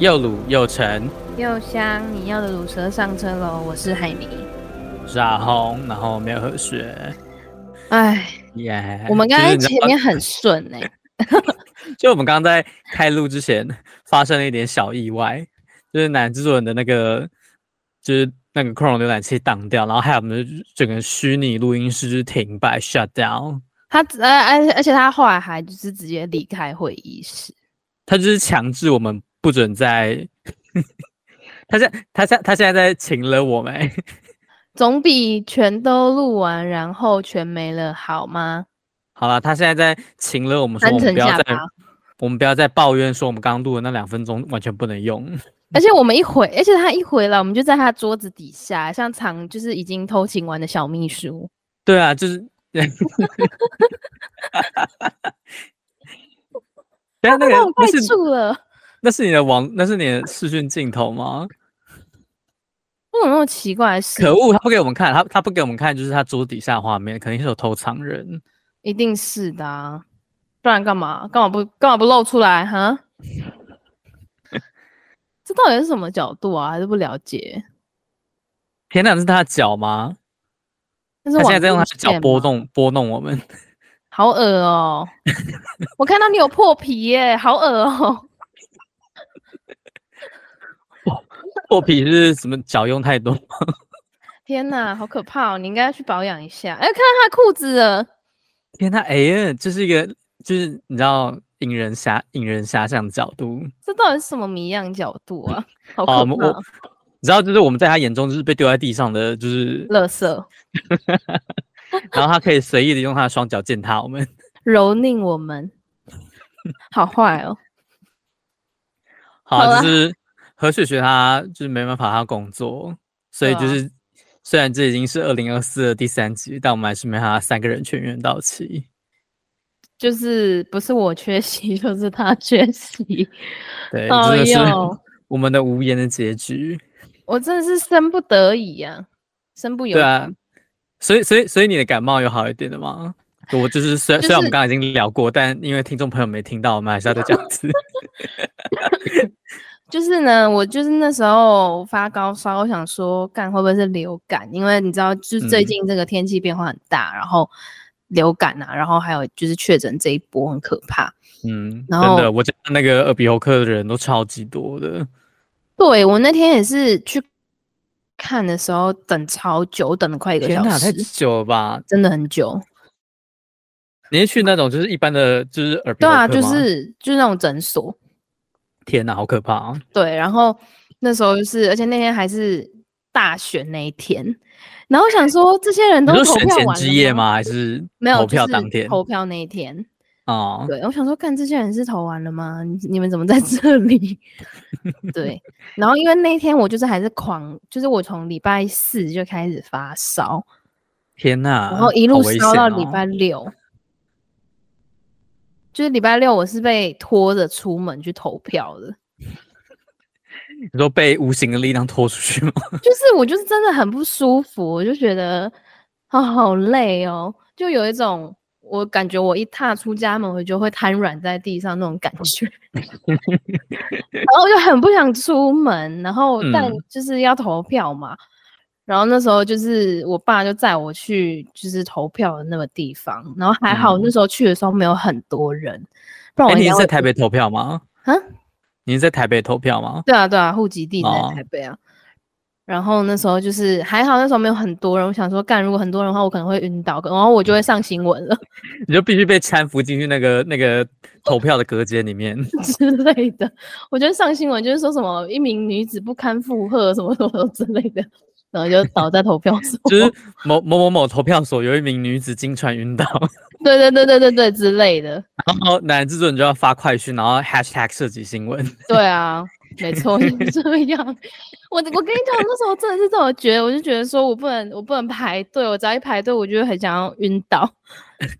又鲁又沉又香，你要的鲁蛇上车喽！我是海尼，我是阿红，然后没有喝水。哎耶！我们刚才前面很顺哎、欸，就我们刚刚在开录之前发生了一点小意外，就是男制作人的那个就是那个 Chrome 浏览器挡掉，然后还有我们的整个虚拟录音室就是停摆 shut down。他呃而而且他后来还就是直接离开会议室，他就是强制我们。不准再，他现他现他现在在请了我们，总比全都录完然后全没了好吗？好了，他现在在请了我们说，我们不要再，我们不要再抱怨说我们刚刚录的那两分钟完全不能用。而且我们一回，而且他一回来，我们就在他桌子底下，像藏就是已经偷情完的小秘书。对啊，就是。他把我盖住了。那是你的网，那是你的视讯镜头吗？为什么那么奇怪？可恶，他不给我们看，他他不给我们看，就是他桌底下画面，肯定是有偷藏人，一定是的啊，不然干嘛？干嘛不干嘛不露出来哈？这到底是什么角度啊？还是不了解？天哪，是他的脚吗？他现在在用他的脚拨动拨弄我们，好恶哦、喔！我看到你有破皮耶，好恶哦、喔！破皮是什么？脚用太多？天哪，好可怕哦！你应该要去保养一下。哎、欸，看到他的裤子了。天哪，哎呀，这是一个，就是你知道引人遐引人遐想的角度。这到底是什么谜样角度啊？好可怕！我你知道，就是我们在他眼中就是被丢在地上的，就是垃圾。然后他可以随意的用他的双脚践踏我们，蹂躏我们，好坏哦。好，就是。和雪雪她就是没办法，她工作，所以就是、啊、虽然这已经是二零二四的第三集，但我们还是没办法三个人全员到齐。就是不是我缺席，就是他缺席。对，真的是 我们的无言的结局。我真的是生不得已呀、啊，生不由。对啊，所以所以所以你的感冒有好一点的吗？我就是虽然、就是、虽然我们刚刚已经聊过，但因为听众朋友没听到，我们还是要再讲一次。就是呢，我就是那时候发高烧，我想说，干会不会是流感？因为你知道，就是最近这个天气变化很大，嗯、然后流感啊，然后还有就是确诊这一波很可怕。嗯，然后真的，我觉得那个耳鼻喉科的人都超级多的。对，我那天也是去看的时候，等超久，等了快一个小时。太久了吧？真的很久。你是去那种就是一般的，就是耳鼻？对啊，就是就是那种诊所。天哪，好可怕啊！对，然后那时候就是，而且那天还是大选那一天，然后我想说，这些人都投票完？之夜吗？还是没有投票当天？投票那一天哦，对，我想说，看这些人是投完了吗？你们怎么在这里？对，然后因为那天我就是还是狂，就是我从礼拜四就开始发烧，天哪，然后一路烧到礼拜六。就是礼拜六，我是被拖着出门去投票的。你说被无形的力量拖出去吗？就是我，就是真的很不舒服，我就觉得啊、哦，好累哦，就有一种我感觉我一踏出家门，我就会瘫软在地上那种感觉，然后就很不想出门，然后但就是要投票嘛。嗯然后那时候就是我爸就载我去就是投票的那个地方，然后还好那时候去的时候没有很多人。嗯、不然我、欸、你是在台北投票吗？啊？你是在台北投票吗？对啊对啊，户籍地在台北啊。哦、然后那时候就是还好那时候没有很多人，我想说干如果很多人的话，我可能会晕倒，然后我就会上新闻了。你就必须被搀扶进去那个那个投票的隔间里面 之类的。我觉得上新闻就是说什么一名女子不堪负荷什么什么之类的。然后就倒在投票所，就是某某某某投票所有一名女子惊传晕倒，对对对对对对之类的。然后男制作人就要发快讯，然后 hashtag 涉及新闻。对啊，没错，就是这样。我我跟你讲，那时候真的是这么觉得，我就觉得说我不能我不能排队，我只要一排队，我就很想要晕倒。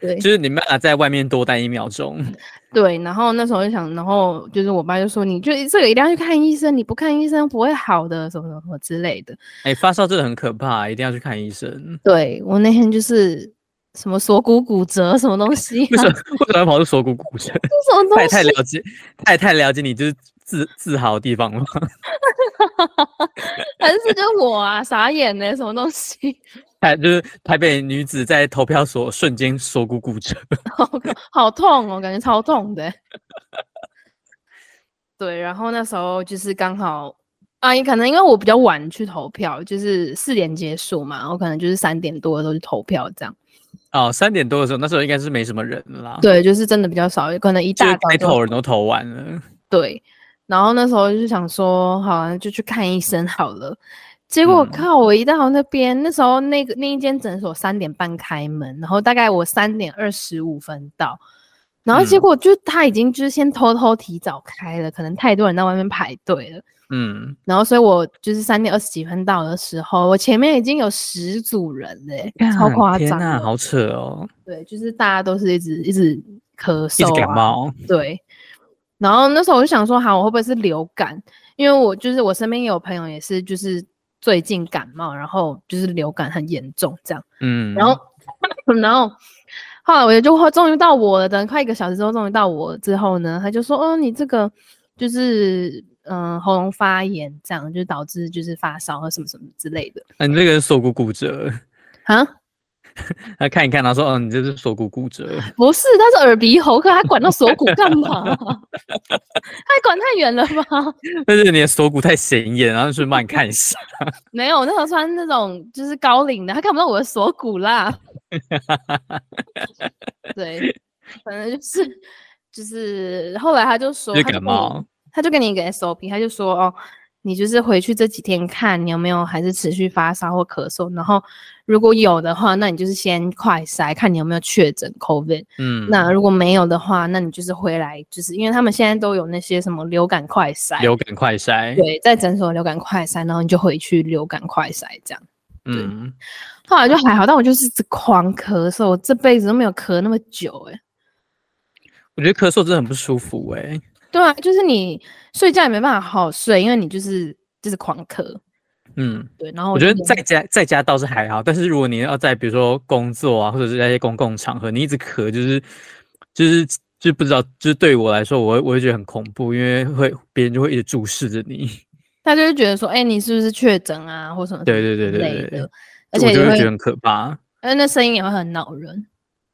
对，就是你们俩在外面多待一秒钟。对，然后那时候就想，然后就是我爸就说，你就这个一定要去看医生，你不看医生不会好的，什么什么之类的。哎、欸，发烧真的很可怕，一定要去看医生。对，我那天就是什么锁骨骨折，什么东西、啊？为什么为什么要跑出锁骨骨折？什么东西？太太了解，太太了解你就是自 自豪的地方吗？还是就我啊，傻眼呢？什么东西？台就是台北女子在投票所瞬间锁骨骨折，好，好痛哦，感觉超痛的。对，然后那时候就是刚好啊，也可能因为我比较晚去投票，就是四点结束嘛，我可能就是三点多的时候去投票这样。哦，三点多的时候，那时候应该是没什么人啦。对，就是真的比较少，可能一大该投人都投完了。对，然后那时候就想说，好啊，就去看医生好了。结果靠，我一到那边，嗯、那时候那个那一间诊所三点半开门，然后大概我三点二十五分到，然后结果就他已经就是先偷偷提早开了，嗯、可能太多人在外面排队了。嗯，然后所以我就是三点二十几分到的时候，我前面已经有十组人嘞，超夸张！天，好扯哦。对，就是大家都是一直一直咳嗽、啊，一直感冒。对。然后那时候我就想说，好，我会不会是流感？因为我就是我身边有朋友也是，就是最近感冒，然后就是流感很严重这样。嗯。然后，然后后来我就终于到我了，等快一个小时之后，终于到我之后呢，他就说，哦，你这个就是。嗯，喉咙发炎这样就导致就是发烧和什么什么之类的。嗯、啊，你这个人锁骨骨折啊？他看一看，他说：“嗯，你这是锁骨骨折。”不是，他是耳鼻喉科，他管到锁骨干嘛？他管太远了吧？但是你的锁骨太显眼，然后就慢看一下。没有，那时候穿那种就是高领的，他看不到我的锁骨啦。对，反正就是就是后来他就说，感冒。他就给你一个 SOP，他就说哦，你就是回去这几天看你有没有还是持续发烧或咳嗽，然后如果有的话，那你就是先快筛，看你有没有确诊 COVID。嗯，那如果没有的话，那你就是回来，就是因为他们现在都有那些什么流感快筛，流感快筛，对，在诊所流感快筛，然后你就回去流感快筛这样。嗯，后来就还好，但我就是狂咳嗽，我这辈子都没有咳那么久哎、欸。我觉得咳嗽真的很不舒服哎、欸。对啊，就是你睡觉也没办法好好睡，因为你就是就是狂咳。嗯，对。然后我，觉得在家在家倒是还好，但是如果你要在比如说工作啊，或者是在一些公共场合，你一直咳，就是就是就不知道，就是对我来说，我会我会觉得很恐怖，因为会别人就会一直注视着你。他就会觉得说，哎、欸，你是不是确诊啊，或什么？对对对对对。而且我就会觉得很可怕，而且那声音也会很恼人。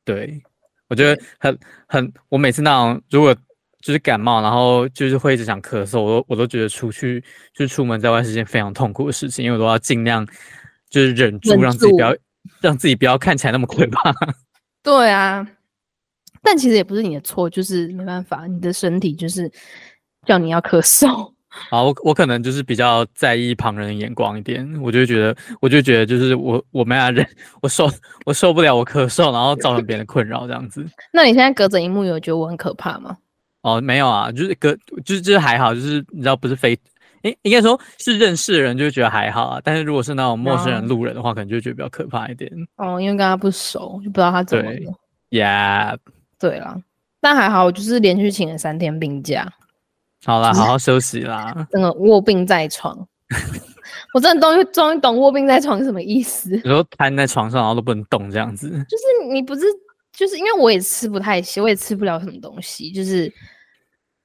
对，我觉得很很，我每次那种如果。就是感冒，然后就是会一直想咳嗽，我都我都觉得出去就是出门在外是件非常痛苦的事情，因为我都要尽量就是忍住，让自己不要让自己不要看起来那么可怕。对啊，但其实也不是你的错，就是没办法，你的身体就是叫你要咳嗽。啊，我我可能就是比较在意旁人的眼光一点，我就觉得我就觉得就是我我没法忍，我受我受不了我咳嗽，然后造成别人的困扰这样子。那你现在隔着荧幕有觉得我很可怕吗？哦，没有啊，就是隔，就是就是还好，就是你知道不是非，应应该说是认识的人就觉得还好啊，但是如果是那种陌生人、路人的话，可能就觉得比较可怕一点。哦，因为跟他不熟，就不知道他怎么了。对，Yeah，对啦，但还好，我就是连续请了三天病假。好啦，好好休息啦。真的卧病在床，我真的终于终于懂卧病在床是什么意思。有时候瘫在床上，然后都不能动，这样子。就是你不是。就是因为我也吃不太行，我也吃不了什么东西。就是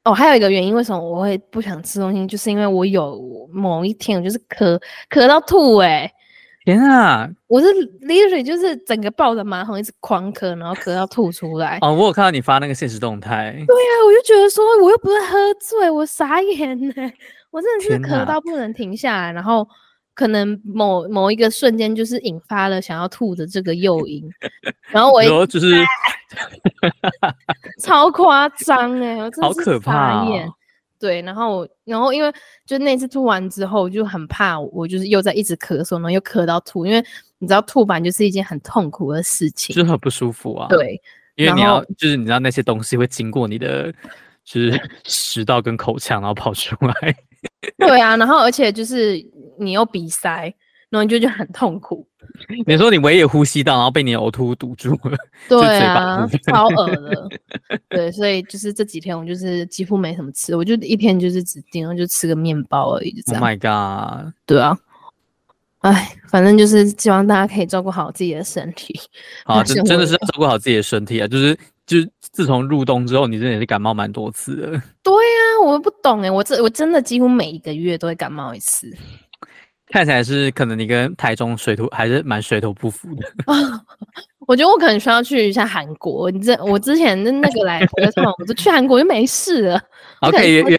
哦，还有一个原因，为什么我会不想吃东西，就是因为我有某一天我就是咳咳到吐哎、欸！天啊！我是 literally 就是整个抱着马桶一直狂咳，然后咳到吐出来。哦，我有看到你发那个现实动态。对啊，我就觉得说我又不是喝醉，我傻眼呢、欸，我真的是咳到不能停下来，然后。可能某某一个瞬间就是引发了想要吐的这个诱因，然后我一就是 超夸张哎，我真好可怕哦。对，然后我然后因为就那次吐完之后，我就很怕我就是又在一直咳嗽，然后又咳到吐，因为你知道吐完就是一件很痛苦的事情，就是很不舒服啊。对，因为你要就是你知道那些东西会经过你的就是食道跟口腔，然后跑出来。对啊，然后而且就是。你又鼻塞，然后你就觉得很痛苦。你说你唯一呼吸道，然后被你的呕吐物堵住了，对啊，超恶的。对，所以就是这几天我就是几乎没什么吃，我就一天就是只顶多就吃个面包而已，就这样。Oh my god！对啊，哎，反正就是希望大家可以照顾好自己的身体。好，真真的是要照顾好自己的身体啊！就是就是自从入冬之后，你真的也是感冒蛮多次的。对呀、啊，我不懂哎，我这我真的几乎每一个月都会感冒一次。看起来是可能你跟台中水土还是蛮水土不服的。我觉得我可能需要去一下韩国。你这我之前的那个来 回的我就去韩国就没事了。OK，原原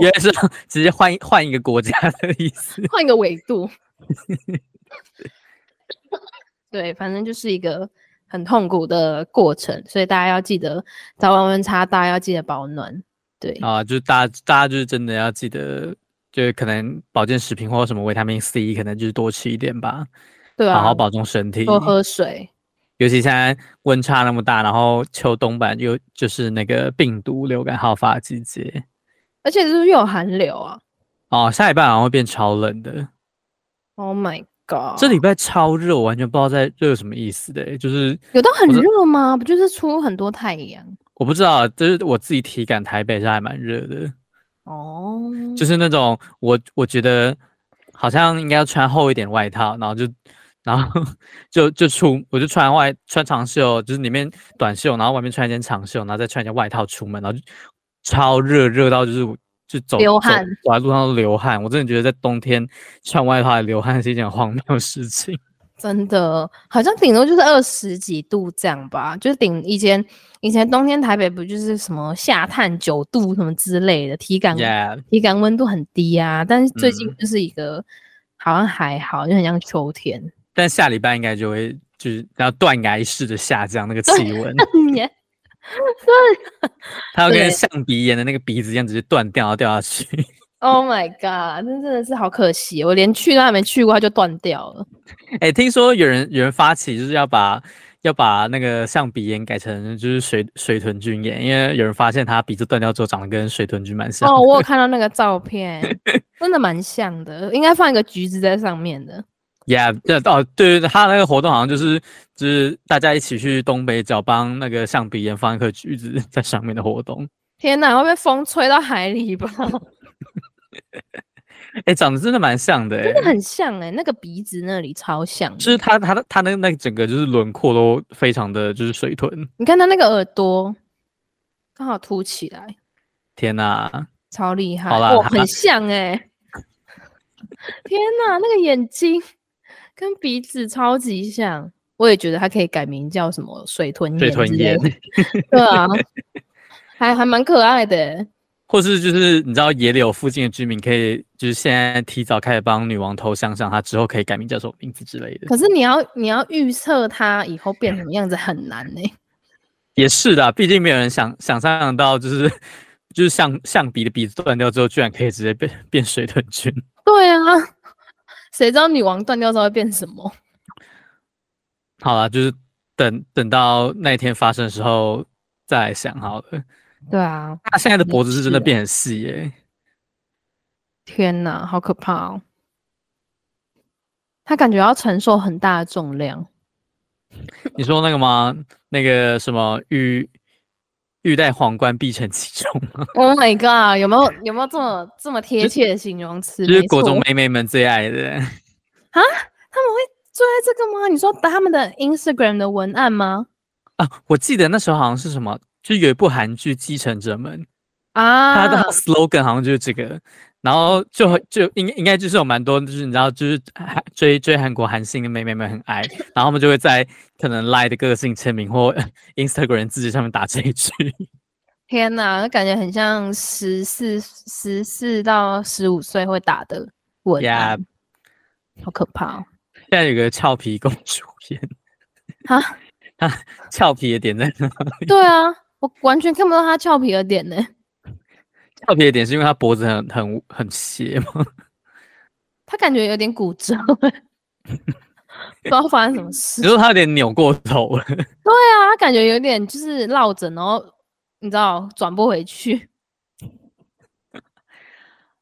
原来是直接换换一个国家的意思，换一个纬度。对，反正就是一个很痛苦的过程，所以大家要记得早晚温差大，要记得保暖。对啊，就是大家大家就是真的要记得，就是可能保健食品或者什么维他命 C，可能就是多吃一点吧。对啊，好好保重身体，多喝水。尤其现在温差那么大，然后秋冬版又就是那个病毒流感好发的季节，而且就是又有寒流啊。哦，下礼拜好像会变超冷的。Oh my god！这礼拜超热，我完全不知道在热什么意思的、欸，就是有到很热吗？不就是出很多太阳？我不知道，就是我自己体感，台北是还蛮热的。哦，就是那种我我觉得好像应该要穿厚一点外套，然后就然后 就就出，我就穿外穿长袖，就是里面短袖，然后外面穿一件长袖，然后再穿一件外套出门，然后就超热，热到就是就走流汗，走在路上都流汗。我真的觉得在冬天穿外套还流汗是一件荒谬的事情。真的，好像顶多就是二十几度这样吧，就是顶以前以前冬天台北不就是什么下探九度什么之类的，体感.体感温度很低啊。但是最近就是一个、嗯、好像还好，就很像秋天。但下礼拜应该就会就是要断崖式的下降那个气温，对，它要跟象鼻炎的那个鼻子一样，直接断掉，然后掉下去。Oh my god！那真的是好可惜，我连去都还没去过，它就断掉了。哎、欸，听说有人有人发起，就是要把要把那个象鼻炎改成就是水水豚菌炎，因为有人发现他鼻子断掉之后长得跟水豚菌蛮像。哦，我有看到那个照片，真的蛮像的，应该放一个橘子在上面的。Yeah，对哦，对对，他那个活动好像就是就是大家一起去东北角帮那个象鼻炎放一颗橘子在上面的活动。天哪，会被风吹到海里吧？哎、欸，长得真的蛮像的、欸，真的很像哎、欸，那个鼻子那里超像，就是他他他那那整个就是轮廓都非常的就是水豚。你看他那个耳朵刚好凸起来，天哪，超厉害！好啦，很像哎、欸，天哪，那个眼睛跟鼻子超级像，我也觉得他可以改名叫什么水豚水豚眼，对啊，还还蛮可爱的、欸。或是就是你知道野柳附近的居民可以就是现在提早开始帮女王头像想她之后可以改名叫什么名字之类的。可是你要你要预测她以后变什么样子很难呢、欸？也是的，毕竟没有人想想象到就是就是象象鼻的鼻子断掉之后，居然可以直接变变水豚菌。对啊，谁知道女王断掉之后会变什么？好了，就是等等到那一天发生的时候再来想好了。对啊，他现在的脖子是真的变很细耶、欸！天哪，好可怕哦！他感觉要承受很大的重量。你说那个吗？那个什么玉玉戴皇冠必承其重吗？Oh my god！有没有有没有这么这么贴切的形容词？就是国中妹妹们最爱的啊！他们会最爱这个吗？你说他们的 Instagram 的文案吗？啊，我记得那时候好像是什么。就有一部韩剧《继承者们》啊，他的 slogan 好像就是这个，然后就就应应该就是有蛮多，就是你知道，就是追追韩国韩星的妹妹们很爱，然后他们就会在可能 Line 的个性签名或 Instagram 字迹上面打这一句。天哪，感觉很像十四十四到十五岁会打的文案，Yeah. 好可怕哦！现在有个俏皮公主片，哈，他俏皮的点在哪里？对啊。我完全看不到他俏皮的点呢。俏皮的点是因为他脖子很很很斜吗？他感觉有点骨折，不知道发生什么事。你说他有点扭过头了？对啊，他感觉有点就是落枕，然后你知道转不回去。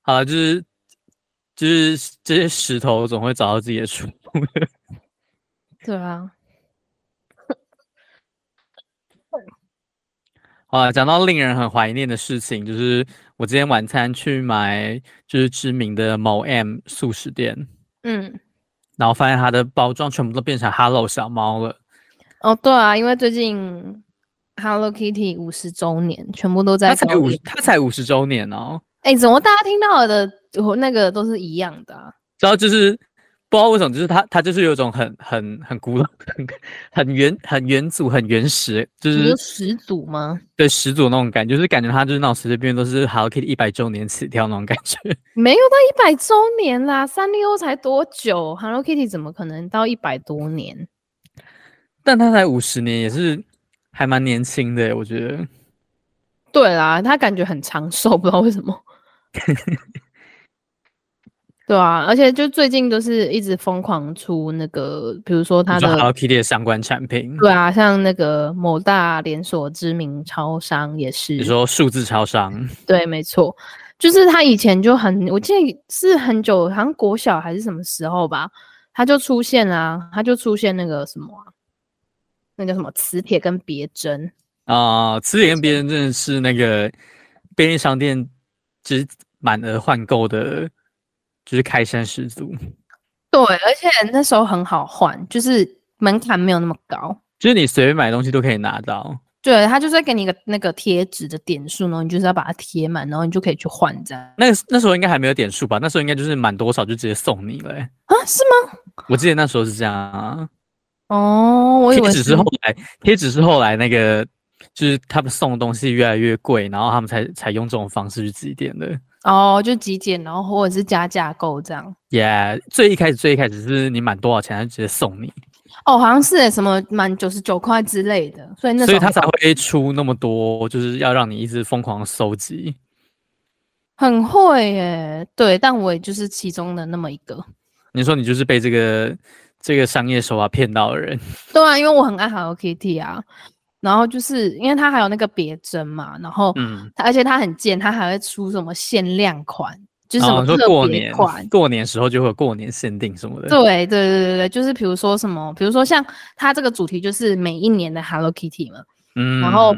好，就是就是这些石头总会找到自己的出路。对啊。啊，讲到令人很怀念的事情，就是我今天晚餐去买，就是知名的某 M 素食店，嗯，然后发现它的包装全部都变成 Hello 小猫了。哦，对啊，因为最近 Hello Kitty 五十周年，全部都在。它才五，它才五十周年哦。哎、欸，怎么大家听到的那个都是一样的啊？然后就是不知道为什么，就是他他就是有一种很很很古老、很很原很原祖、很原始，就是始祖吗？对，始祖那种感觉，就是感觉他就是那种随随便便都是 Hello Kitty 一百周年起跳那种感觉。没有到一百周年啦，三丽鸥才多久？Hello Kitty 怎么可能到一百多年？但他才五十年，也是还蛮年轻的，我觉得。对啦，他感觉很长寿，不知道为什么。对啊，而且就最近都是一直疯狂出那个，比如说它的 Hello Kitty 的相关产品。对啊，像那个某大连锁知名超商也是。你说数字超商？对，没错，就是他以前就很，我记得是很久，好像国小还是什么时候吧，他就出现啊，他就出现那个什么、啊，那叫什么磁铁跟别针啊，磁铁跟别针真的是那个便利商店。就是满额换购的，就是开山始祖。对，而且那时候很好换，就是门槛没有那么高，就是你随便买东西都可以拿到。对，他就是给你一个那个贴纸的点数，然后你就是要把它贴满，然后你就可以去换这样。那那时候应该还没有点数吧？那时候应该就是满多少就直接送你了。啊？是吗？我记得那时候是这样啊。哦，我以为贴纸是后来，贴纸是后来那个。就是他们送的东西越来越贵，然后他们才才用这种方式去积点的。哦，就集简，然后或者是加价购这样。Yeah，最一开始最一开始是你满多少钱，他就直接送你。哦，好像是什么满九十九块之类的，所以那所以他才会出那么多，就是要让你一直疯狂收集。很会耶，对，但我也就是其中的那么一个。你说你就是被这个这个商业手法骗到的人？对啊，因为我很爱 Hello Kitty 啊。然后就是因为它还有那个别针嘛，然后嗯，而且它很贱，它还会出什么限量款，就是什么特别款，过年，过年时候就会有过年限定什么的。对对对对对，就是比如说什么，比如说像它这个主题就是每一年的 Hello Kitty 嘛，嗯，然后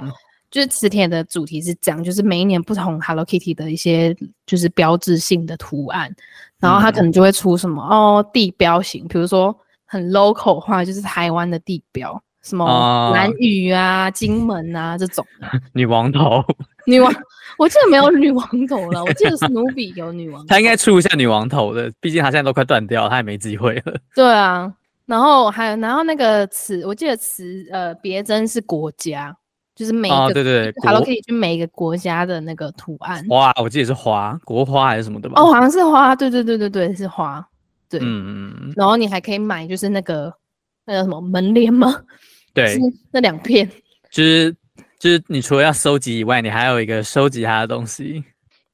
就是磁铁的主题是这样，就是每一年不同 Hello Kitty 的一些就是标志性的图案，然后它可能就会出什么、嗯、哦地标型，比如说很 local 化，就是台湾的地标。什么蓝屿啊、金门啊这种 女王头，女王，我记得没有女王头了，我记得史努比有女王头，他应该出一下女王头的，毕竟他现在都快断掉，他也没机会了。对啊，然后还有，然后那个词，我记得词，呃，别针是国家，就是每一个、哦、对对，Hello Kitty 就每一个国家的那个图案。花，我记得是花，国花还是什么的吧？哦，好像是花，对对对对对，是花，对，嗯嗯，然后你还可以买，就是那个那个什么门帘吗？对，那两片，就是就是你除了要收集以外，你还有一个收集它的东西。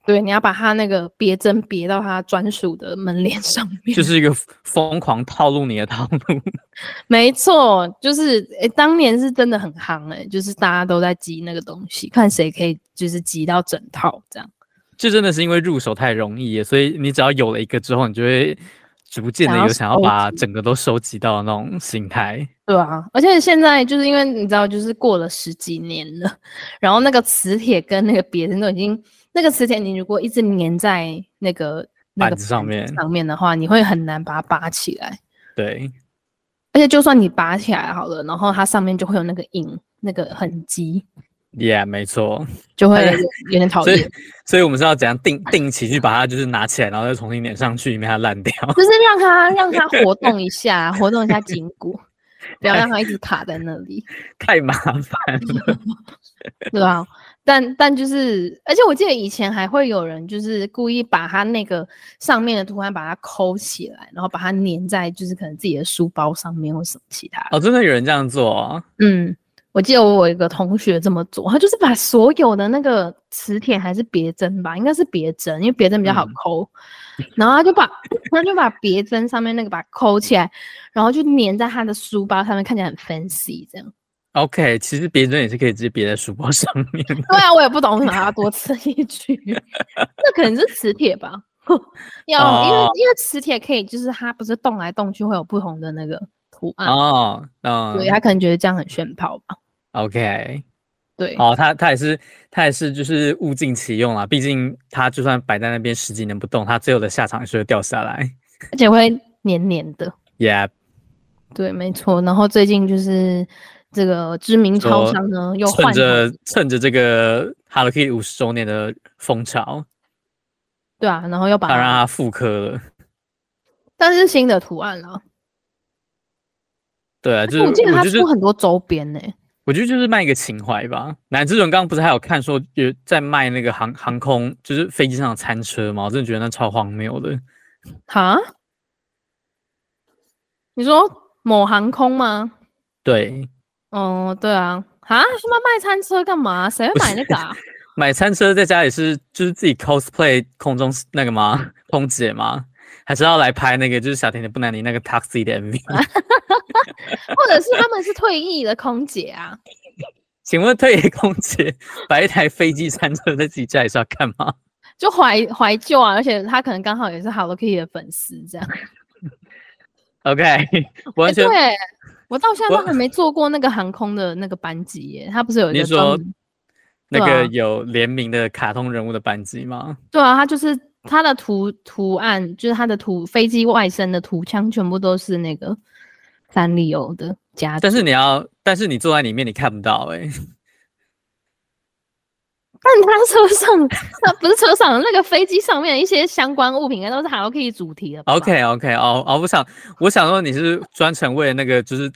对，你要把它那个别针别到它专属的门帘上面，就是一个疯狂套路你的套路。没错，就是诶、欸，当年是真的很夯诶、欸，就是大家都在集那个东西，看谁可以就是集到整套这样。这真的是因为入手太容易，所以你只要有了一个之后，你就会。逐渐的有想要把整个都收集到的那种心态，对啊，而且现在就是因为你知道，就是过了十几年了，然后那个磁铁跟那个别人都已经，那个磁铁你如果一直粘在那个板子上面上面的话，你会很难把它拔起来。对，而且就算你拔起来好了，然后它上面就会有那个印，那个痕迹。Yeah，没错，就会有点讨厌。所以，所以我们是要怎样定定期去把它就是拿起来，然后再重新粘上去，以免它烂掉。就是 让它让它活动一下，活动一下筋骨，不要让它一直卡在那里，太麻烦了。对啊，但但就是，而且我记得以前还会有人就是故意把它那个上面的图案把它抠起来，然后把它粘在就是可能自己的书包上面或什么其他。哦，真的有人这样做啊？嗯。我记得我有一个同学这么做，他就是把所有的那个磁铁还是别针吧，应该是别针，因为别针比较好抠，嗯、然后他就把他就把别针上面那个把它抠起来，然后就粘在他的书包上面，看起来很 fancy 这样。OK，其实别针也是可以直接别在书包上面。对啊，我也不懂为什么要多此一举，那可能是磁铁吧？要、哦、因为因为磁铁可以，就是它不是动来动去会有不同的那个。图案哦，嗯，对，他可能觉得这样很炫炮吧。OK，对，哦，他他也是他也是就是物尽其用啊，毕竟他就算摆在那边十几年不动，他最后的下场也是会掉下来，而且会黏黏的。Yeah，对，没错。然后最近就是这个知名超商呢又换趁着趁着这个 Hello Kitty 五十周年的风潮，对啊，然后又把它让它复刻了，但是新的图案了。对啊，就是我记得他出很多周边呢、欸。我觉得就是卖一个情怀吧。南之润刚刚不是还有看说有在卖那个航航空，就是飞机上的餐车吗？我真的觉得那超荒谬的。哈？你说某航空吗？对。哦，对啊。啊？什么卖餐车干嘛？谁会买那个啊？买餐车在家里是就是自己 cosplay 空中那个吗？空姐吗？还是要来拍那个，就是小甜甜布兰妮那个 taxi 的 MV，或者是他们是退役的空姐啊？请问退役空姐摆一台飞机餐车在自己家里是要干嘛？就怀怀旧啊，而且他可能刚好也是 Hello Kitty 的粉丝，这样。OK，完全、欸、对，我到现在都还没坐过那个航空的那个班机耶。他不是有一个说那个有联名的卡通人物的班机吗？对啊，他就是。它的图图案就是它的图飞机外身的图枪，全部都是那个三丽鸥的家。但是你要，但是你坐在里面你看不到哎、欸。但他车上，他不是车上那个飞机上面一些相关物品，应该都是 Hello Kitty 主题的。OK OK 哦哦，我想我想说你是专程为了那个就是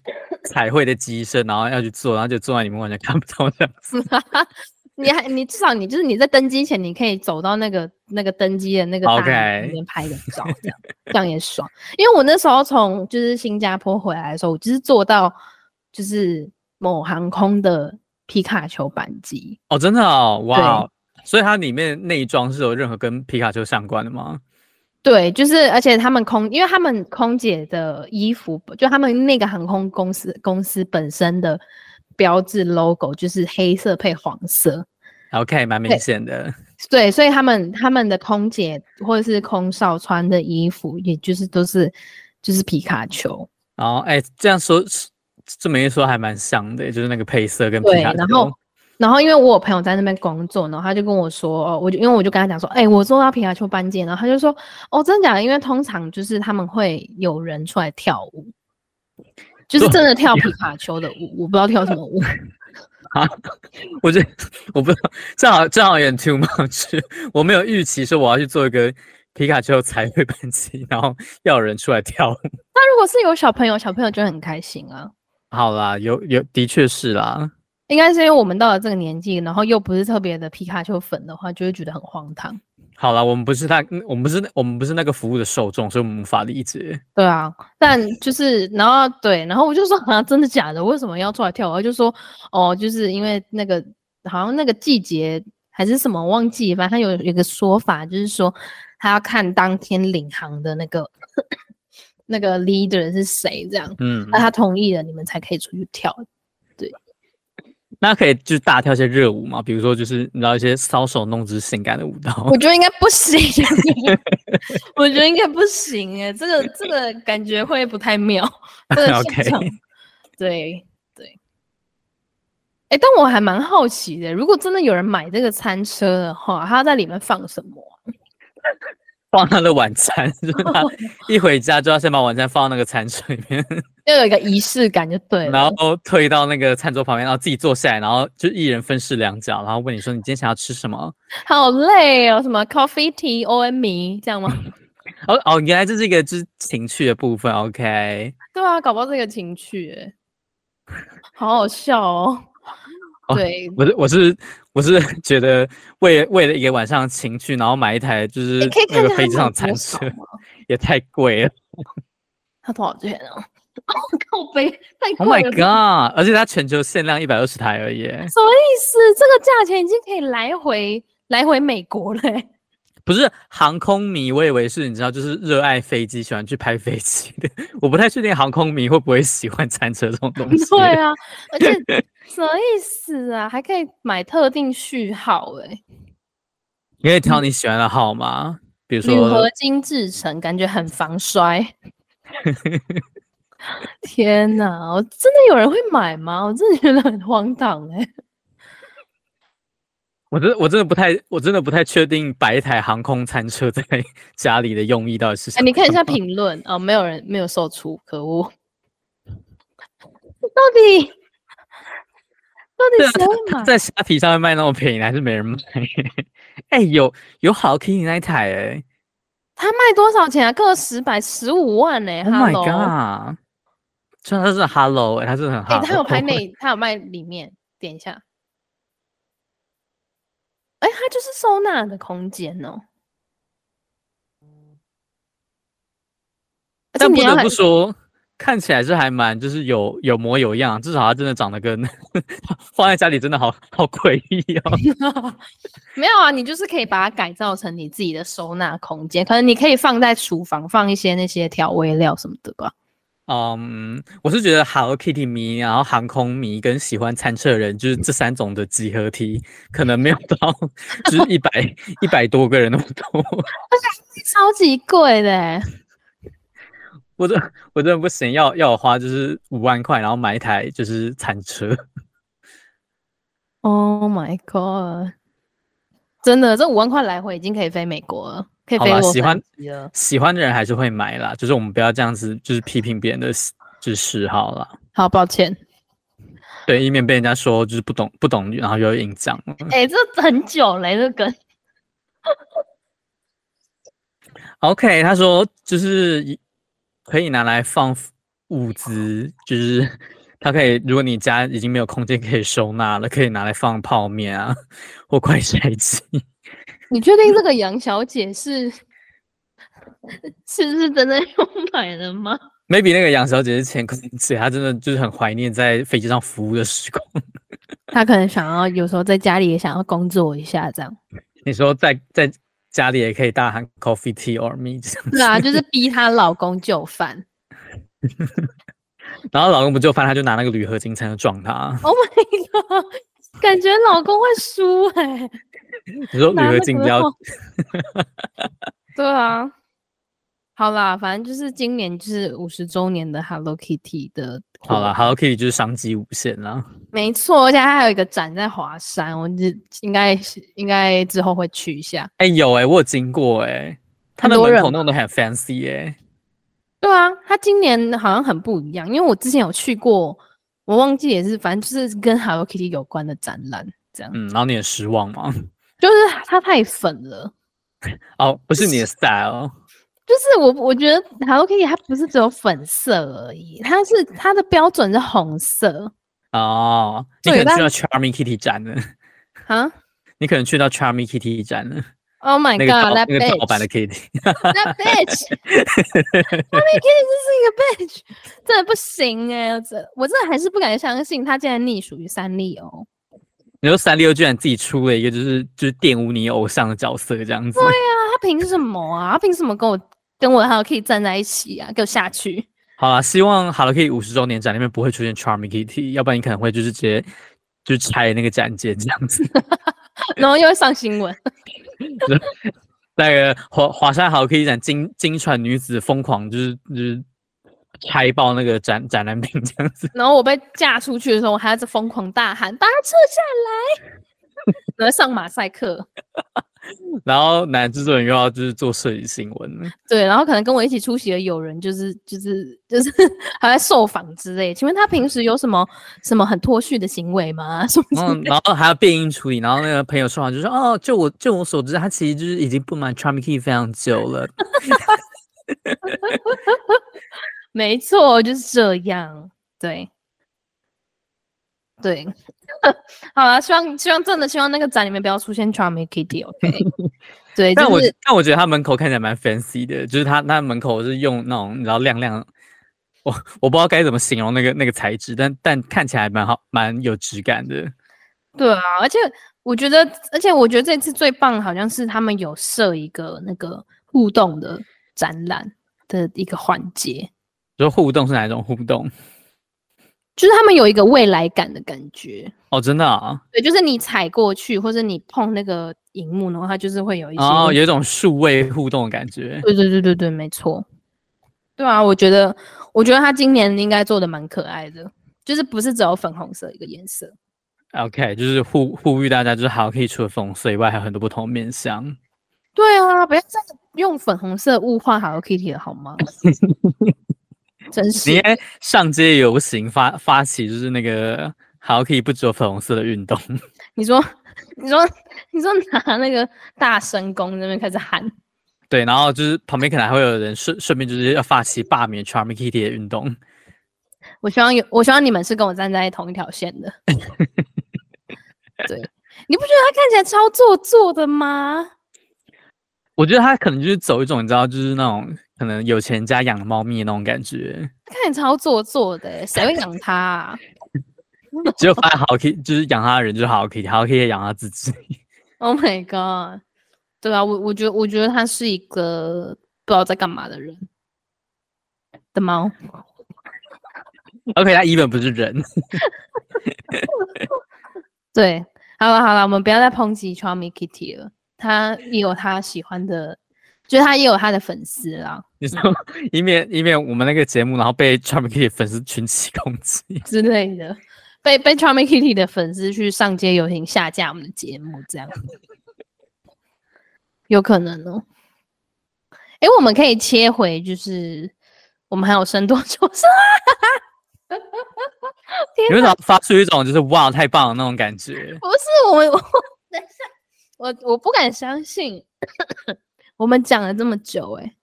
彩绘的机身，然后要去做，然后就坐在里面完全看不到这样子。你还你至少你就是你在登机前，你可以走到那个那个登机的那个大里面拍个照，这样.这样也爽。因为我那时候从就是新加坡回来的时候，我就是坐到就是某航空的皮卡丘班机。哦，真的哦，哇、所以它里面内装是有任何跟皮卡丘相关的吗？对，就是而且他们空，因为他们空姐的衣服，就他们那个航空公司公司本身的。标志 logo 就是黑色配黄色，OK，蛮明显的。对，所以他们他们的空姐或者是空少穿的衣服，也就是都是就是皮卡丘。哦，哎、欸，这样说这么一说还蛮像的，就是那个配色跟皮卡丘。对，然后然后因为我有朋友在那边工作，然后他就跟我说，哦，我就因为我就跟他讲说，哎、欸，我坐到皮卡丘班机，然后他就说，哦，真的假的？因为通常就是他们会有人出来跳舞。就是真的跳皮卡丘的舞，我不知道跳什么舞 啊！我觉得我不知道，正好正好有点 too much。我没有预期说我要去做一个皮卡丘彩绘班级，然后要有人出来跳舞。那如果是有小朋友，小朋友就很开心啊。好啦，有有的确是啦。应该是因为我们到了这个年纪，然后又不是特别的皮卡丘粉的话，就会觉得很荒唐。好了，我们不是他，我们不是我们不是那个服务的受众，所以我们无法理解。对啊，但就是然后对，然后我就说好像真的假的？为什么要出来跳？我就说哦，就是因为那个好像那个季节还是什么忘记，反正他有有一个说法，就是说他要看当天领航的那个 那个 leader 是谁，这样，嗯，那他同意了，你们才可以出去跳。那可以就是大跳一些热舞嘛？比如说就是你知道一些搔首弄姿性感的舞蹈？我觉得应该不行，我觉得应该不行哎，这个 这个感觉会不太妙。这个 OK，对对。哎、欸，但我还蛮好奇的，如果真的有人买这个餐车的话，他要在里面放什么？放他的晚餐，就是他一回家就要先把晚餐放到那个餐桌里面，要有一个仪式感就对了。然后推到那个餐桌旁边，然后自己坐下来，然后就一人分饰两角，然后问你说：“你今天想要吃什么？” 好累哦，什么 coffee tea o m e 这样吗？哦哦，原来这是一个就是情趣的部分。OK，对啊，搞不好这个情趣，好好笑哦。对，我、哦、是我是我是 觉得为为了一个晚上情趣，然后买一台就是那个飞机上的餐车，也太贵了。它多少钱啊？靠背太贵了。Oh my god！而且它全球限量一百二十台而已。什么意思？这个价钱已经可以来回来回美国了。不是航空迷，我以为是你知道，就是热爱飞机，喜欢去拍飞机的。我不太确定航空迷会不会喜欢餐车这种东西。对啊，而且 什么意思啊？还可以买特定序号诶、欸、你可以挑你喜欢的号码，嗯、比如说铝合金制成，感觉很防摔。天哪，我真的有人会买吗？我真的觉得很荒唐哎、欸 我真我真的不太，我真的不太确定摆一台航空餐车在 家里的用意到底是什么？哎，你看一下评论哦，没有人没有售出，可恶！到底到底谁会买？在虾皮上面卖那么便宜，还是没人买？哎、欸，有有 Hello Kitty 那一台哎、欸，它卖多少钱啊？个十百十五万呢、欸、！Oh my god！真的是 Hello，哎、欸，它是很好。哎、欸，它有拍内，它有卖里面，点一下。哎、欸，它就是收纳的空间哦。但不得不说。看起来是还蛮，就是有有模有样，至少它真的长得跟 放在家里真的好好诡异哦。没有啊，你就是可以把它改造成你自己的收纳空间，可能你可以放在厨房放一些那些调味料什么的吧。嗯，我是觉得 Hello Kitty 迷，然后航空迷跟喜欢餐车的人，就是这三种的集合体，可能没有到就是一百 一百多个人那么多，而且超级贵的。我这我真的不行，要要我花就是五万块，然后买一台就是铲车。Oh my god！真的，这五万块来回已经可以飞美国了，可以飞我。喜欢喜欢的人还是会买啦，就是我们不要这样子，就是批评别人的就是嗜好啦。好，抱歉。对，以免被人家说就是不懂不懂，然后又有印象。哎、欸，这很久嘞，这个。OK，他说就是。可以拿来放物资，就是 它可以。如果你家已经没有空间可以收纳了，可以拿来放泡面啊，或快筛机。你确定这个杨小姐是是不是真的用买的吗？Maybe 那个杨小姐是前空姐，她真的就是很怀念在飞机上服务的时光。她可能想要有时候在家里也想要工作一下，这样。你说在在。家里也可以大喊 coffee tea or me 这样子。是啊，就是逼她老公就范。然后老公不就范，她就拿那个铝合金才能撞他。Oh my god！感觉老公会输哎、欸。你说铝合金比较？对啊。好啦，反正就是今年就是五十周年的 Hello Kitty 的。好啦，Hello Kitty 就是商机无限啦。没错，而且它还有一个展在华山，我就应该应该之后会去一下。哎、欸，有哎、欸，我有经过哎、欸，它的门口弄得很 fancy 哎、欸。对啊，它今年好像很不一样，因为我之前有去过，我忘记也是，反正就是跟 Hello Kitty 有关的展览这样。嗯，然后你也失望吗？就是它太粉了。哦，不是你的 style。就是我，我觉得 Hello Kitty 它不是只有粉色而已，它是它的标准是红色哦。你可能去到 Charming Kitty 展了 啊？你可能去到 Charming Kitty 展了？Oh my god！那个盗版的 Kitty，那 bitch，Charming Kitty 这是一个 bitch，真的不行哎、这我真的还是不敢相信，他竟然隶属于三丽鸥。你说三丽鸥居然自己出了一个就是就是玷污你偶像的角色这样子？对呀、啊，他凭什么啊？他凭什么跟我？跟我 Hello Kitty 站在一起啊！给我下去！好了，希望 Hello Kitty 五十周年展里面不会出现 Charming Kitty，要不然你可能会就是直接就拆那个展件这样子，然后又会上新闻。那个华华山 Hello Kitty 展，金金传女子疯狂就是就是拆爆那个展展览品这样子。然后我被架出去的时候，我还在疯狂大喊：“把它撤下来！”我在上马赛克。然后男制作人又要就是做摄影新闻，对，然后可能跟我一起出席的友人就是就是就是 还在受访之类。请问他平时有什么什么很脱序的行为吗？什么、嗯？然后还要变音处理。然后那个朋友说完就说：“哦，就我就我所知，他其实就是已经不满 Charming Kitty 非常久了。”没错，就是这样。对。对，好了，希望希望真的希望那个展里面不要出现 Charming Kitty，OK？Okay? 对，但我、就是、但我觉得他门口看起来蛮 fancy 的，就是他他门口是用那种你知道亮亮，我我不知道该怎么形容那个那个材质，但但看起来蛮好，蛮有质感的。对啊，而且我觉得，而且我觉得这次最棒好像是他们有设一个那个互动的展览的一个环节。就互动是哪一种互动？就是他们有一个未来感的感觉哦，真的啊，对，就是你踩过去或者你碰那个荧幕，的话它就是会有一些哦，有一种数位互动的感觉。对对对对对，没错。对啊，我觉得，我觉得他今年应该做的蛮可爱的，就是不是只有粉红色一个颜色。OK，就是呼呼吁大家，就是好可以除了粉红色以外，还有很多不同面向。对啊，不要再用粉红色物化 Hello Kitty 了，好吗？真是，你上街游行发发起，就是那个 Hello Kitty 不只有粉红色的运动。你说，你说，你说拿那个大声公那边开始喊。对，然后就是旁边可能还会有人顺顺便就是要发起罢免 Charming Kitty 的运动。我希望有，我希望你们是跟我站在同一条线的。对，你不觉得他看起来超做作的吗？我觉得他可能就是走一种你知道，就是那种可能有钱人家养的猫咪的那种感觉。看起来超做作的，谁会养它啊？只有发现 Hello Kitty，就是养它的人就是 Hello Kitty，Hello Kitty 养它自己。Oh my god！对啊，我我觉得我觉得它是一个不知道在干嘛的人的猫。OK，他一本不是人。对，好了好了，我们不要再抨击 Charming Kitty 了。它也有它喜欢的，就是他也有他的粉丝啦。你说，以免以免我们那个节目，然后被 Charming Kitty 粉丝群起攻击之类的，被被 Charming Kitty 的粉丝去上街游行下架我们的节目，这样。有可能哦。哎、欸，我们可以切回，就是我们还有生多久？你为什么发出一种就是哇太棒的那种感觉？不是我，我 等一下，我我不敢相信，我们讲了这么久、欸，哎，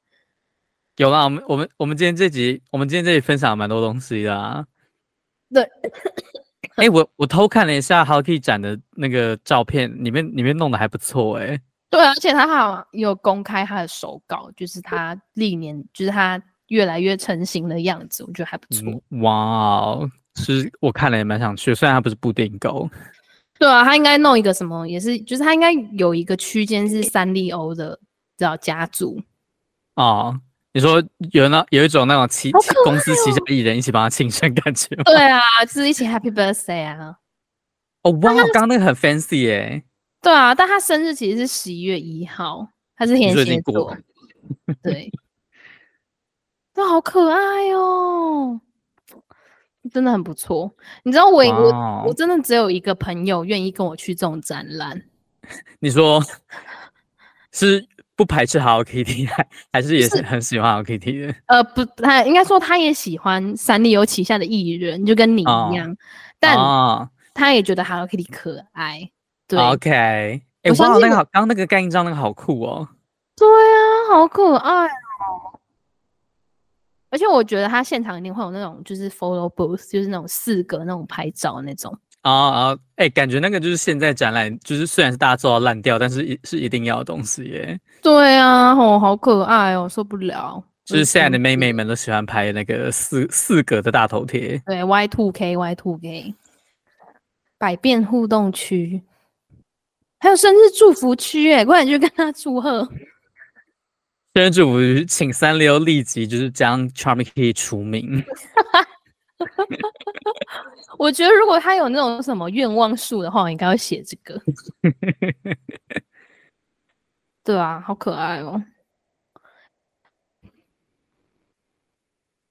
有啦，我们我们我们今天这集，我们今天这里分享了蛮多东西的啊。对，哎、欸，我我偷看了一下 Kitty 展的那个照片，里面里面弄得还不错、欸，哎。对，而且他好像有公开他的手稿，就是他历年，就是他越来越成型的样子，我觉得还不错。嗯、哇哦，其实我看了也蛮想去，虽然他不是布丁狗。对啊，他应该弄一个什么，也是，就是他应该有一个区间是三丽鸥的，叫家族。哦，你说有那有一种那种旗公司旗下艺人一起帮他庆生感觉吗？对啊，就是一起 Happy Birthday 啊。哦哇，刚刚那个很 fancy 耶。对啊，但他生日其实是十一月一号，他是天蝎座。对，都好可爱哦，真的很不错。你知道我、我我真的只有一个朋友愿意跟我去这种展览。你说是不排斥 Hello Kitty，还还是也是很喜欢 Hello Kitty 的？呃，不，他应该说他也喜欢三丽鸥旗下的艺人，就跟你一样，oh. 但他也觉得 Hello Kitty 可爱。对 OK，哎、欸，哇，那个好，刚那个盖印章那个好酷哦。对啊，好可爱哦。而且我觉得他现场一定会有那种就是 photo booth，就是那种四格那种拍照那种。啊啊，哎，感觉那个就是现在展览，就是虽然是大家做到烂掉，但是一是一定要的东西耶。对啊，哦，好可爱哦，受不了。就是现在的妹妹们都喜欢拍那个四四格的大头贴。对，Y two K，Y two K，百变互动区。还有生日祝福区哎，快点去跟他祝贺！生日祝福，请三丽鸥立即就是将 Charming Kitty 除名。我觉得如果他有那种什么愿望树的话，我应该会写这个。对啊，好可爱哦！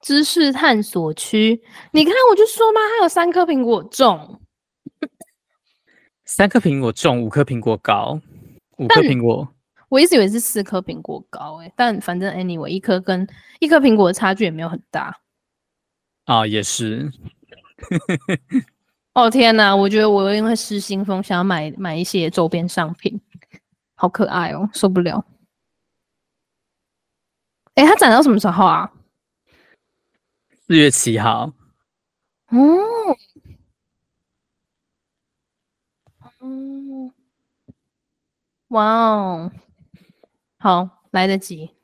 知识探索区，你看我就说嘛，它有三颗苹果种。三颗苹果重，五颗苹果高，五颗苹果。我一直以为是四颗苹果高，欸，诶，但反正 anyway，一颗跟一颗苹果的差距也没有很大。啊，也是。哦天哪，我觉得我因为失心疯，想要买买一些周边商品，好可爱哦，受不了。哎，它展到什么时候啊？四月七号。哦。嗯，哇哦，好，来得及。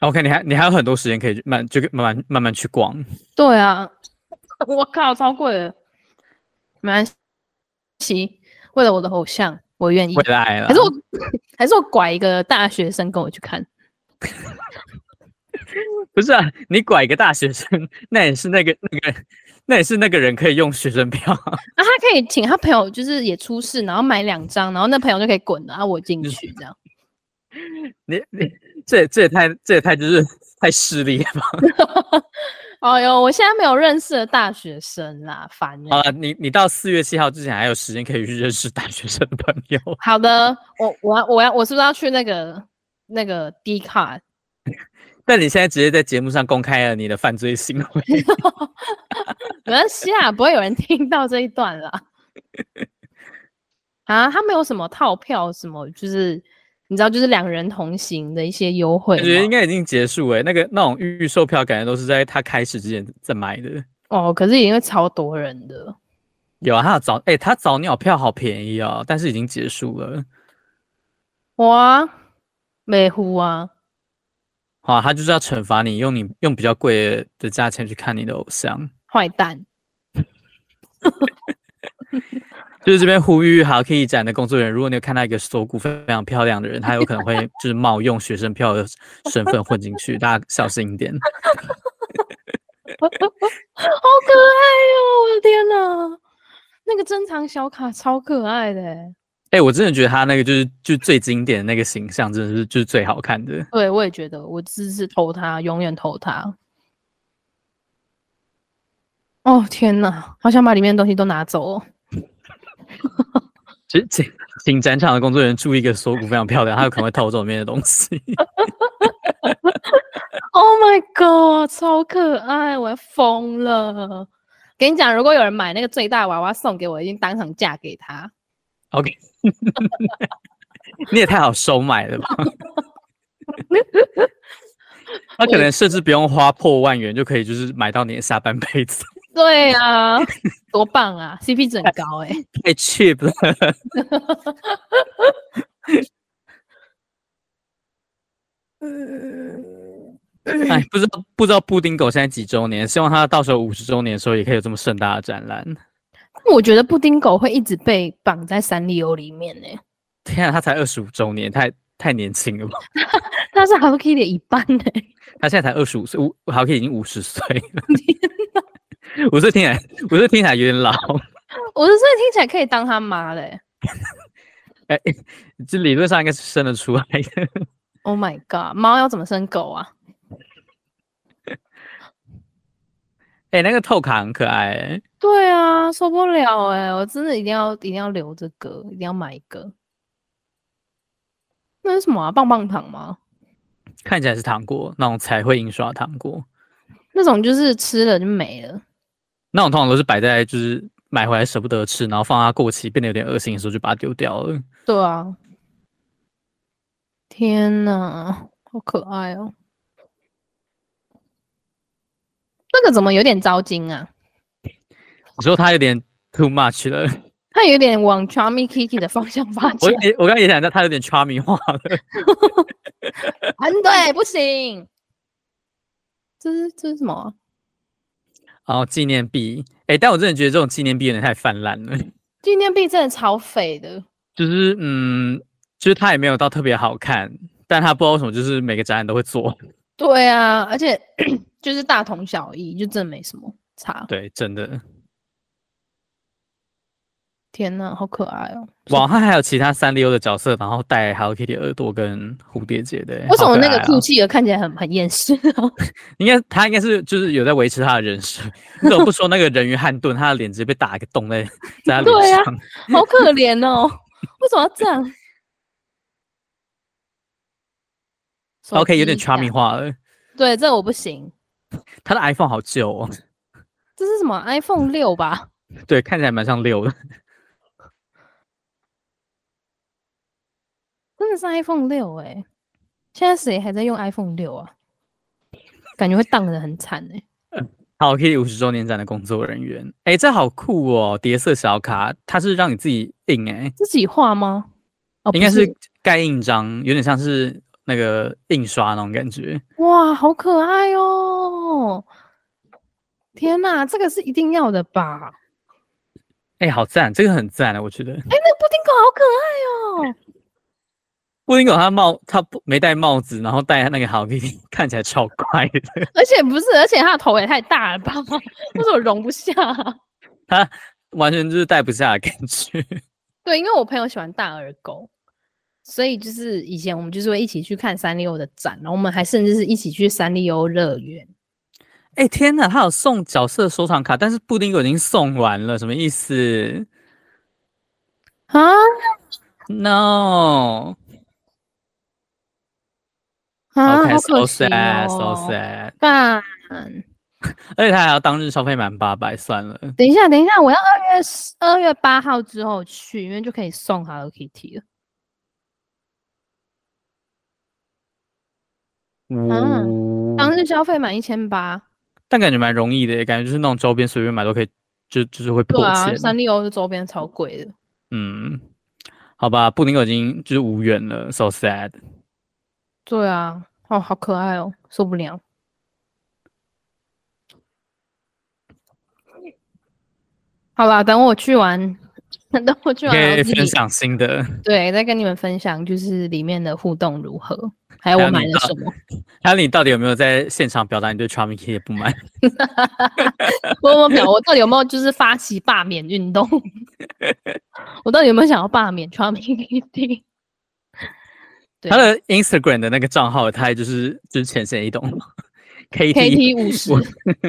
OK，你还你还有很多时间可以慢，就慢慢慢慢去逛。对啊，我靠，超贵的，没关系，为了我的偶像，我愿意。回来了，还是我，还是我拐一个大学生跟我去看？不是啊，你拐一个大学生，那也是那个那个。那也是那个人可以用学生票，啊，他可以请他朋友，就是也出示，然后买两张，然后那朋友就可以滚了，然后我进去这样。你你这也这也太这也太就是太势利了吧？哎呦，我现在没有认识的大学生啦，烦。好了，你你到四月七号之前还有时间可以去认识大学生的朋友。好的，我我要我要我是不是要去那个那个 D 卡？但你现在直接在节目上公开了你的犯罪行为，没关系啊，不会有人听到这一段啦。啊，他没有什么套票，什么就是你知道，就是两人同行的一些优惠。我觉得应该已经结束哎，那个那种预售票感觉都是在他开始之前在买的。哦，可是已经超多人的。有啊，他的早哎、欸，他早鸟票好便宜哦，但是已经结束了。哇，美湖啊！好，他就是要惩罚你，用你用比较贵的价钱去看你的偶像。坏蛋。就是这边呼吁好 K 展的工作人员，如果你有看到一个锁骨非常漂亮的人，他有可能会就是冒用学生票的身份混进去，大家小心一点。好可爱哟、喔！我的天哪，那个珍藏小卡超可爱的。哎、欸，我真的觉得他那个就是就最经典的那个形象，真的是就是最好看的。对，我也觉得，我支持投他，永远投他。哦天哪，好想把里面的东西都拿走哦。其实请请展场的工作人员注意，一个锁骨非常漂亮，他有可能会偷走里面的东西。Oh my god，超可爱，我要疯了！跟你讲，如果有人买那个最大娃娃送给我，一定当场嫁给他。OK，你也太好收买了吧？他可能甚至不用花破万元就可以，就是买到你的下半辈子。对啊，多棒啊！CP 值很高哎、欸，太 cheap 了。哎，不知道不知道布丁狗现在几周年？希望他到时候五十周年的时候也可以有这么盛大的展览。我觉得布丁狗会一直被绑在三丽鸥里面呢、欸。天啊，他才二十五周年，太太年轻了吧？他是 Hello Kitty 的一半呢、欸。他现在才二十五岁，五 Hello Kitty 已经五十岁了。五岁听起来，五岁听起来有点老。五十岁听起来可以当他妈嘞、欸。哎、欸，这理论上应该是生得出来的。Oh my god，猫要怎么生狗啊？哎、欸，那个透卡很可爱、欸。对啊，受不了哎、欸！我真的一定要一定要留这个，一定要买一个。那是什么啊？棒棒糖吗？看起来是糖果，那种彩绘印刷糖果。那种就是吃了就没了。那种通常都是摆在就是买回来舍不得吃，然后放它过期变得有点恶心的时候就把它丢掉了。对啊。天哪，好可爱哦！那个怎么有点糟心啊？我说它有点 too much 了，它有点往 Charming Kitty 的方向发展。我我刚刚也想到，它有点 Charming 化了。嗯，对，不行。这是这是什么、啊？哦，纪念币。哎、欸，但我真的觉得这种纪念币有点太泛滥了。纪念币真的超肥的。就是嗯，就是它也没有到特别好看，但它不知道为什么，就是每个展览都会做。对啊，而且 就是大同小异，就真的没什么差。对，真的。天呐，好可爱哦！哇，他还有其他三丽鸥的角色，然后戴 Hello Kitty 耳朵跟蝴蝶结的。为什么那个酷企鹅看起来很很厌世？应该他应该是就是有在维持他的人设。你怎么不说那个人鱼汉顿，他的脸直接被打一个洞在在他脸上？对啊，好可怜哦！为什么要这样？OK，有点 charming 化了。对，这我不行。他的 iPhone 好旧哦。这是什么 iPhone 六吧？对，看起来蛮像六的。真的是 iPhone 六哎、欸！现在谁还在用 iPhone 六啊？感觉会荡的很惨哎、欸。好，Kitty 五十周年展的工作人员，哎、欸，这好酷哦！叠色小卡，它是让你自己印哎、欸，自己画吗？哦，应该是盖印章，有点像是那个印刷那种感觉。哇，好可爱哦！天哪，这个是一定要的吧？哎、欸，好赞，这个很赞啊，我觉得。哎、欸，那个布丁狗好可爱哦！布丁狗它帽，它不没戴帽子，然后戴那个 Hello Kitty，看起来超怪的。而且不是，而且它的头也太大了吧？为什么容不下？它完全就是戴不下的感觉。对，因为我朋友喜欢大耳狗，所以就是以前我们就是会一起去看三丽鸥的展，然后我们还甚至是一起去三丽鸥乐园。哎、欸、天哪，他有送角色收藏卡，但是布丁狗已经送完了，什么意思？啊？No。啊，OK，好可 so 惜 sad，so 哦 sad。但，而且他还要当日消费满八百，算了。等一下，等一下，我要二月二月八号之后去，因为就可以送 Hello Kitty 了。呜、当日消费满一千八，但感觉蛮容易的，感觉就是那种周边随便买都可以，就就是会破对啊，三丽鸥的周边超贵的。嗯，好吧，布丁狗已经就是无缘了，so sad。对啊，哦，好可爱哦，受不了。好啦，等我去完，等我去完，可以分享新的。对，再跟你们分享，就是里面的互动如何，还有我买了什么。还有你到底有没有在现场表达你对 Charming Kitty 的不满？我有没有表？我到底有没有就是发起罢免运动？我到底有没有想要罢免 Charming Kitty？他的 Instagram 的那个账号，他就是就是浅显易懂，K T 五十，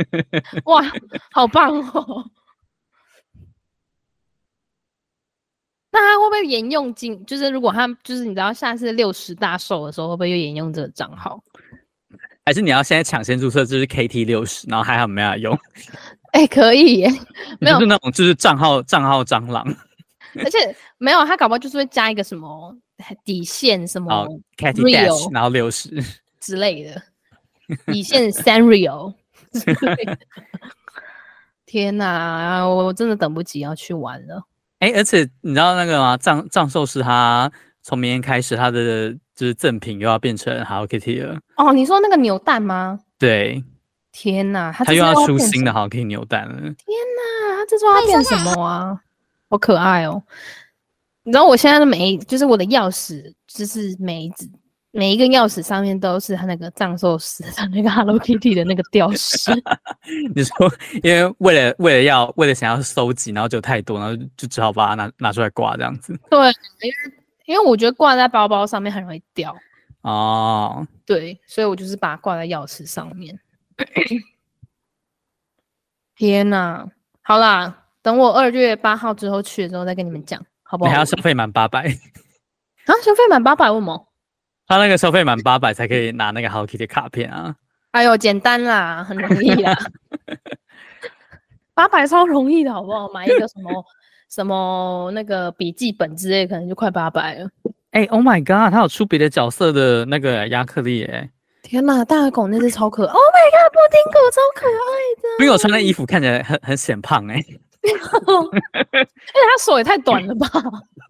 哇，好棒哦！那他会不会沿用进？就是如果他就是你知道下次六十大寿的时候，会不会又沿用这个账号？还是你要现在抢先注册，就是 KT 六十，然后还好没法用？哎、欸，可以耶，没有就是那种就是账号账号蟑螂，而且没有他搞不好就是会加一个什么底线什么 KT dash，然后六十 之类的底线三 real。天哪，我真的等不及要去玩了。哎、欸，而且你知道那个吗？藏藏寿司他从明天开始，他的就是赠品又要变成 Hello Kitty 了。哦，你说那个扭蛋吗？对。天哪，他他又要出新的 Hello Kitty 扭蛋了。天哪，他这时候要变什么啊？好可爱哦！你知道我现在的每一，就是我的钥匙，就是每一只每一个钥匙上面都是他那个藏寿司的那个 Hello Kitty 的那个吊饰。你说，因为为了为了要为了想要收集，然后就太多，然后就只好把它拿拿出来挂这样子。对，因为因为我觉得挂在包包上面很容易掉。哦。对，所以我就是把它挂在钥匙上面。天哪！好啦，等我二月八号之后去的时候再跟你们讲，好不好？你还要消费满八百啊？消费满八百，为什么？他那个消费满八百才可以拿那个 Hello Kitty 的卡片啊！哎呦，简单啦，很容易啦，八百超容易的，好不好？买一个什么 什么那个笔记本之类，可能就快八百了。哎、欸、，Oh my God，他有出别的角色的那个亚克力耶！天哪，大耳狗那只超可爱！Oh my God，布丁狗超可爱的。因为我穿的衣服看起来很很显胖哎，而且他手也太短了吧？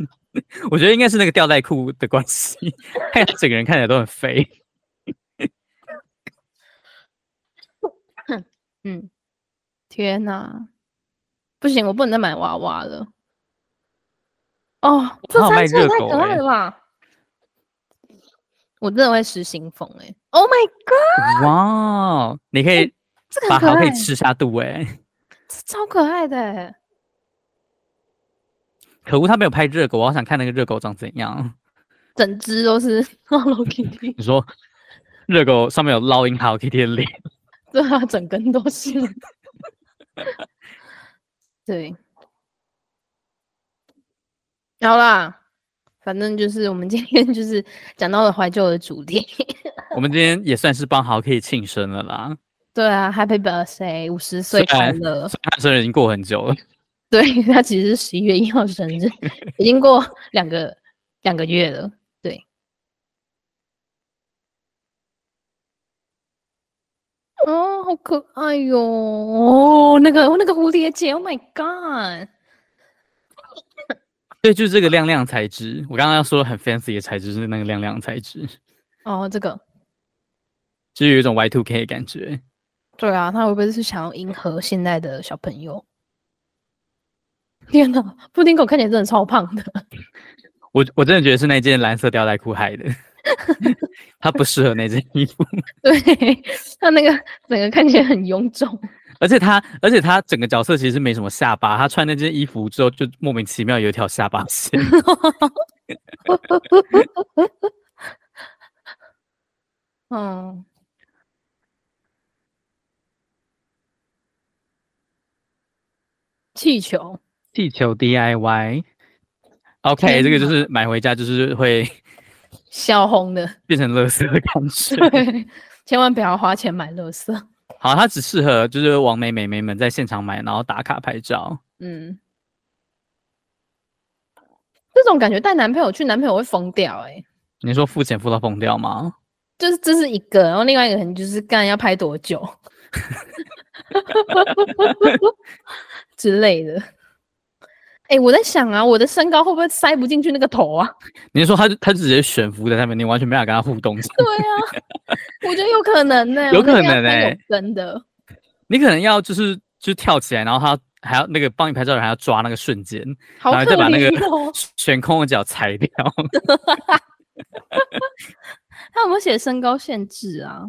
我觉得应该是那个吊带裤的关系，看整个人看起来都很肥。嗯，天哪，不行，我不能再买娃娃了。哦，这三只也太可爱了吧！我真的会失心疯哎！Oh my god！哇，你可以把它可以吃下肚哎，这超可爱的。可恶，他没有拍热狗，我好想看那个热狗长怎样。整只都是 Hello Kitty。你说热狗上面有烙印 Hello Kitty 的脸？对啊，整根都是。对。好啦，反正就是我们今天就是讲到了怀旧的主题。我们今天也算是帮 Hello Kitty 庆生了啦。对啊，Happy Birthday，五十岁快乐！他生日已经过很久了。对，他其实是十一月一号生日，已经过两个两个月了。对。哦，好可爱哟！哦，那个那个蝴蝶结，Oh my God！对，就是这个亮亮材质。我刚刚要说很 fancy 的材质是那个亮亮材质。哦，这个，就是有一种 Y two K 的感觉。对啊，他会不会是想要迎合现在的小朋友？天哪，布丁狗看起来真的超胖的。我我真的觉得是那件蓝色吊带裤害的。他不适合那件衣服。对，他那个整个看起来很臃肿。而且他，而且他整个角色其实没什么下巴。他穿那件衣服之后，就莫名其妙有一条下巴线。嗯。气球，气球 DIY，OK，、okay, 这个就是买回家就是会 小红的，变成垃圾的感觉。对，千万不要花钱买垃圾。好，它只适合就是王美美眉们在现场买，然后打卡拍照。嗯，这种感觉带男朋友去，男朋友会疯掉哎、欸。你说付钱付到疯掉吗？就是这是一个，然后另外一个可能就是干要拍多久之类的。哎、欸，我在想啊，我的身高会不会塞不进去那个头啊？你说他他直接悬浮在上面，你完全没法跟他互动。对啊，我觉得有可能呢、欸，有可能哎、欸，真的。你可能要就是就跳起来，然后他还要那个帮你拍照的人还要抓那个瞬间，好然后再把那个悬空的脚踩掉。他有没有写身高限制啊？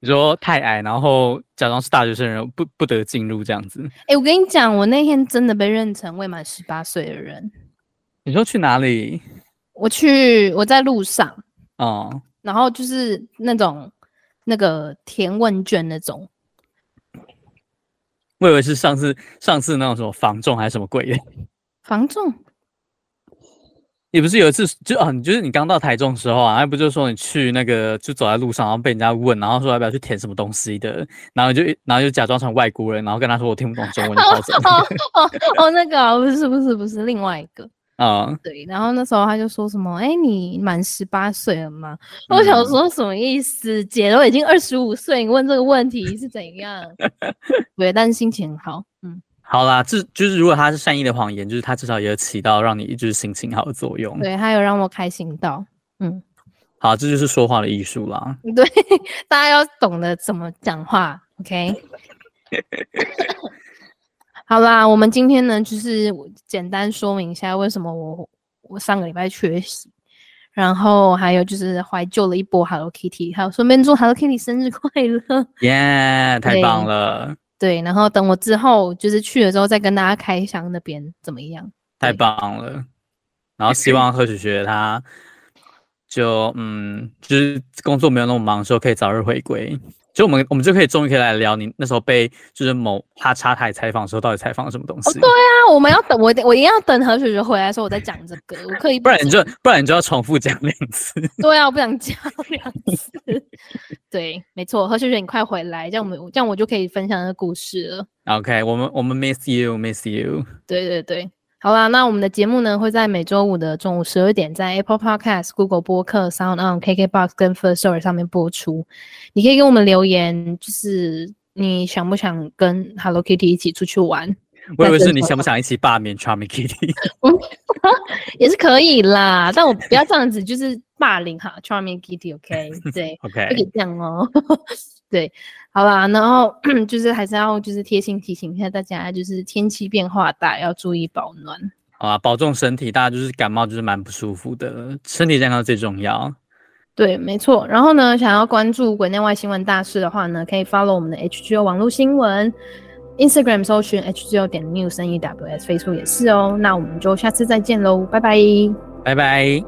你说太矮，然后假装是大学生人不不得进入这样子。哎、欸，我跟你讲，我那天真的被认成未满十八岁的人。你说去哪里？我去，我在路上。哦。然后就是那种那个填问卷那种。我以为是上次上次那种什么防重还是什么鬼的。房仲。你不是有一次就啊，你就是你刚到台中的时候啊，还不就说你去那个就走在路上，然后被人家问，然后说要不要去填什么东西的，然后就然后就假装成外国人，然后跟他说我听不懂中文，哦哦哦，那个、啊、不是不是不是另外一个啊，对，然后那时候他就说什么，哎，你满十八岁了吗？我想说什么意思？嗯、姐都已经二十五岁，你问这个问题是怎样？对，但是心情很好，嗯。好啦，这就是如果他是善意的谎言，就是他至少也有起到让你一直心情好的作用。对，他有让我开心到，嗯，好，这就是说话的艺术啦。对，大家要懂得怎么讲话，OK。好啦，我们今天呢，就是简单说明一下为什么我我上个礼拜缺席，然后还有就是怀旧了一波 Hello Kitty，还有顺便祝 Hello Kitty 生日快乐，耶，太棒了。对，然后等我之后就是去了之后再跟大家开箱那边怎么样？太棒了，然后希望贺雪雪她就嗯，就是工作没有那么忙的时候可以早日回归。就我们我们就可以终于可以来聊你那时候被就是某哈插台采访的时候，到底采访了什么东西？哦，对啊，我们要等我我一定要等何雪雪回来的时候我再讲这个，我可以不，不然你就不然你就要重复讲两次。对啊，我不想讲两次。对，没错，何雪雪你快回来，这样我们这样我就可以分享那个故事了。OK，我们我们 miss you miss you。对对对。好啦，那我们的节目呢会在每周五的中午十二点，在 Apple Podcast、Google 播客、Sound On、KKBox 跟 First Story 上面播出。你可以给我们留言，就是你想不想跟 Hello Kitty 一起出去玩？我以为是你想不想一起罢免 Charming Kitty，也是可以啦，但我不要这样子，就是霸凌哈 Charming Kitty，OK？Okay? 对，OK，可以这样哦。对，好啦，然后 就是还是要就是贴心提醒一下大家，就是天气变化大，要注意保暖。好啊，保重身体，大家就是感冒就是蛮不舒服的，身体健康最重要。对，没错。然后呢，想要关注国内外新闻大事的话呢，可以 follow 我们的 HGO 网络新闻，Instagram 搜寻 HGO 点 news N E W S，Facebook 也是哦。那我们就下次再见喽，拜拜，拜拜。